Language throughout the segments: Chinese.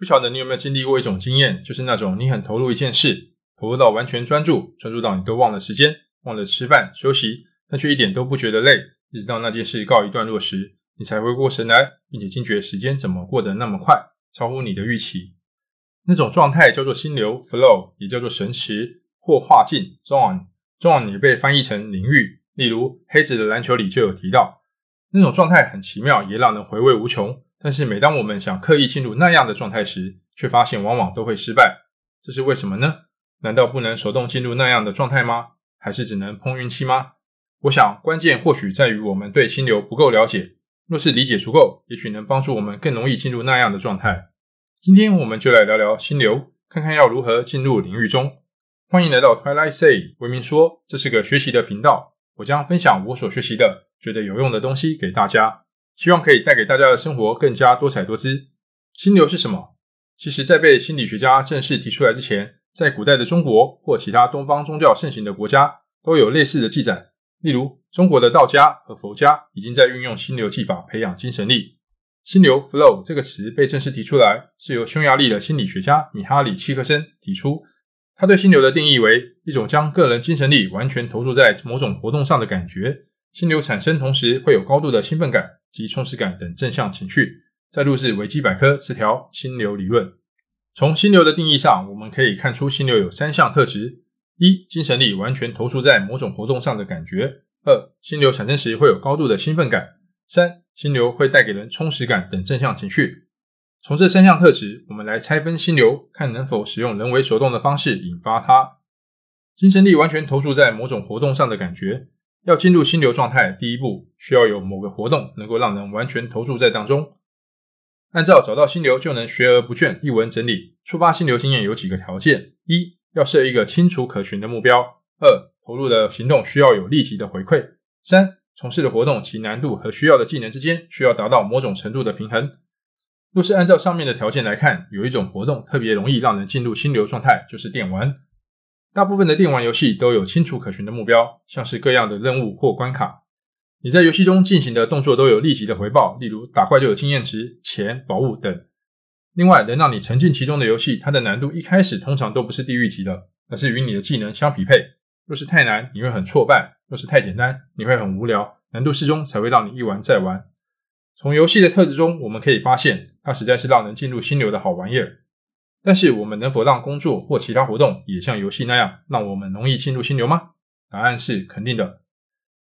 不晓得你有没有经历过一种经验，就是那种你很投入一件事，投入到完全专注，专注到你都忘了时间，忘了吃饭休息，但却一点都不觉得累，一直到那件事告一段落时，你才回过神来，并且惊觉时间怎么过得那么快，超乎你的预期。那种状态叫做心流 （flow），也叫做神驰或画境 （zone）。zone 也被翻译成领域，例如黑子的篮球里就有提到，那种状态很奇妙，也让人回味无穷。但是每当我们想刻意进入那样的状态时，却发现往往都会失败。这是为什么呢？难道不能手动进入那样的状态吗？还是只能碰运气吗？我想关键或许在于我们对心流不够了解。若是理解足够，也许能帮助我们更容易进入那样的状态。今天我们就来聊聊心流，看看要如何进入领域中。欢迎来到 Twilight Say，文明说，这是个学习的频道，我将分享我所学习的、觉得有用的东西给大家。希望可以带给大家的生活更加多彩多姿。心流是什么？其实，在被心理学家正式提出来之前，在古代的中国或其他东方宗教盛行的国家，都有类似的记载。例如，中国的道家和佛家已经在运用心流技法培养精神力。心流 （flow） 这个词被正式提出来，是由匈牙利的心理学家米哈里·契克森提出。他对心流的定义为一种将个人精神力完全投注在某种活动上的感觉。心流产生同时会有高度的兴奋感。及充实感等正向情绪。再录制维基百科词条心流理论。从心流的定义上，我们可以看出心流有三项特质：一、精神力完全投注在某种活动上的感觉；二、心流产生时会有高度的兴奋感；三、心流会带给人充实感等正向情绪。从这三项特质，我们来拆分心流，看能否使用人为手动的方式引发它。精神力完全投注在某种活动上的感觉。要进入心流状态，第一步需要有某个活动能够让人完全投注在当中。按照找到心流就能学而不倦一文整理，触发心流经验有几个条件：一、要设一个清楚可循的目标；二、投入的行动需要有立即的回馈；三、从事的活动其难度和需要的技能之间需要达到某种程度的平衡。若是按照上面的条件来看，有一种活动特别容易让人进入心流状态，就是电玩。大部分的电玩游戏都有清楚可循的目标，像是各样的任务或关卡。你在游戏中进行的动作都有立即的回报，例如打怪就有经验值、钱、宝物等。另外，能让你沉浸其中的游戏，它的难度一开始通常都不是地狱级的，而是与你的技能相匹配。若是太难，你会很挫败；若是太简单，你会很无聊。难度适中才会让你一玩再玩。从游戏的特质中，我们可以发现，它实在是让人进入心流的好玩意儿。但是，我们能否让工作或其他活动也像游戏那样，让我们容易进入心流吗？答案是肯定的。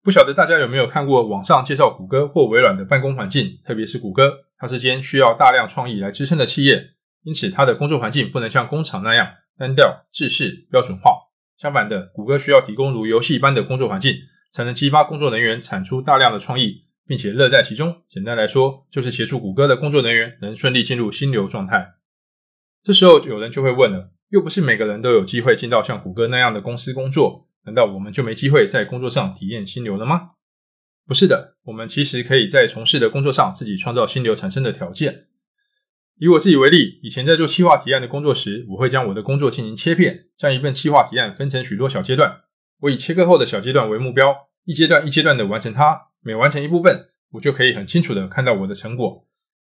不晓得大家有没有看过网上介绍谷歌或微软的办公环境，特别是谷歌，它是间需要大量创意来支撑的企业，因此它的工作环境不能像工厂那样单调、制式、标准化。相反的，谷歌需要提供如游戏般的工作环境，才能激发工作人员产出大量的创意，并且乐在其中。简单来说，就是协助谷歌的工作人员能顺利进入心流状态。这时候有人就会问了，又不是每个人都有机会进到像谷歌那样的公司工作，难道我们就没机会在工作上体验心流了吗？不是的，我们其实可以在从事的工作上自己创造心流产生的条件。以我自己为例，以前在做企划提案的工作时，我会将我的工作进行切片，将一份企划提案分成许多小阶段，我以切割后的小阶段为目标，一阶段一阶段的完成它，每完成一部分，我就可以很清楚的看到我的成果。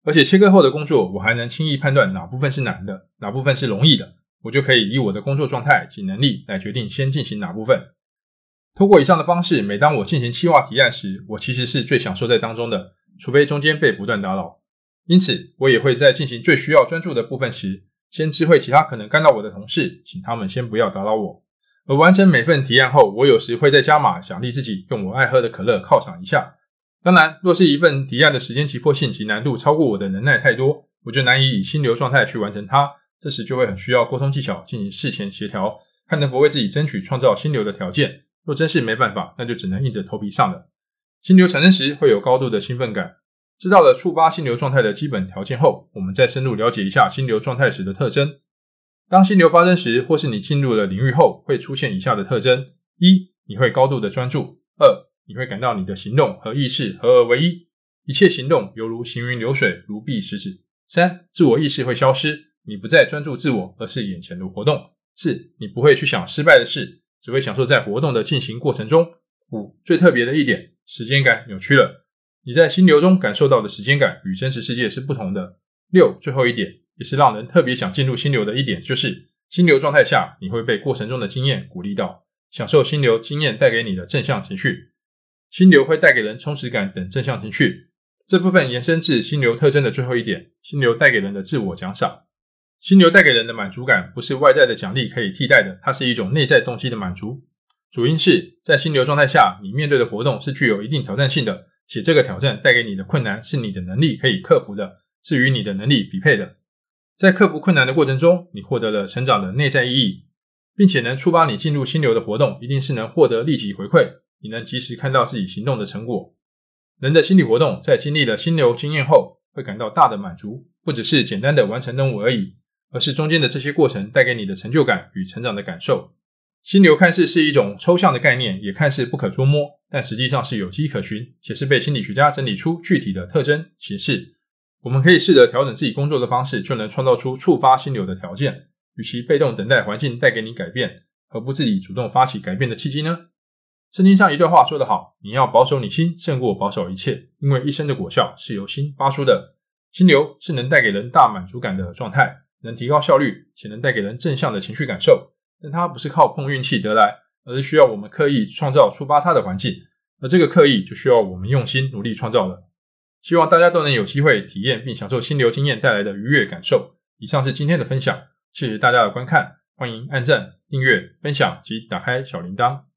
而且切割后的工作，我还能轻易判断哪部分是难的，哪部分是容易的，我就可以以我的工作状态及能力来决定先进行哪部分。通过以上的方式，每当我进行企划提案时，我其实是最享受在当中的，除非中间被不断打扰。因此，我也会在进行最需要专注的部分时，先知会其他可能干扰我的同事，请他们先不要打扰我。而完成每份提案后，我有时会在加码，奖励自己，用我爱喝的可乐犒赏一下。当然，若是一份提案的时间急迫性及难度超过我的能耐太多，我就难以以心流状态去完成它。这时就会很需要沟通技巧进行事前协调，看能否为自己争取创造心流的条件。若真是没办法，那就只能硬着头皮上了。心流产生时会有高度的兴奋感。知道了触发心流状态的基本条件后，我们再深入了解一下心流状态时的特征。当心流发生时，或是你进入了领域后，会出现以下的特征：一、你会高度的专注；二、你会感到你的行动和意识合而为一，一切行动犹如行云流水，如臂使指。三、自我意识会消失，你不再专注自我，而是眼前的活动。四、你不会去想失败的事，只会享受在活动的进行过程中。五、最特别的一点，时间感扭曲了，你在心流中感受到的时间感与真实世界是不同的。六、最后一点，也是让人特别想进入心流的一点，就是心流状态下，你会被过程中的经验鼓励到，享受心流经验带给你的正向情绪。心流会带给人充实感等正向情绪。这部分延伸至心流特征的最后一点，心流带给人的自我奖赏。心流带给人的满足感，不是外在的奖励可以替代的，它是一种内在动机的满足。主因是在心流状态下，你面对的活动是具有一定挑战性的，且这个挑战带给你的困难是你的能力可以克服的，是与你的能力匹配的。在克服困难的过程中，你获得了成长的内在意义，并且能触发你进入心流的活动，一定是能获得立即回馈，你能及时看到自己行动的成果。人的心理活动在经历了心流经验后，会感到大的满足，不只是简单的完成任务而已。而是中间的这些过程带给你的成就感与成长的感受。心流看似是一种抽象的概念，也看似不可捉摸，但实际上是有迹可循，且是被心理学家整理出具体的特征形式。我们可以试着调整自己工作的方式，就能创造出触发心流的条件。与其被动等待环境带给你改变，何不自己主动发起改变的契机呢？圣经上一段话说得好：“你要保守你心，胜过保守一切，因为一生的果效是由心发出的。”心流是能带给人大满足感的状态。能提高效率，且能带给人正向的情绪感受，但它不是靠碰运气得来，而是需要我们刻意创造触发它的环境，而这个刻意就需要我们用心努力创造了。希望大家都能有机会体验并享受心流经验带来的愉悦感受。以上是今天的分享，谢谢大家的观看，欢迎按赞、订阅、分享及打开小铃铛。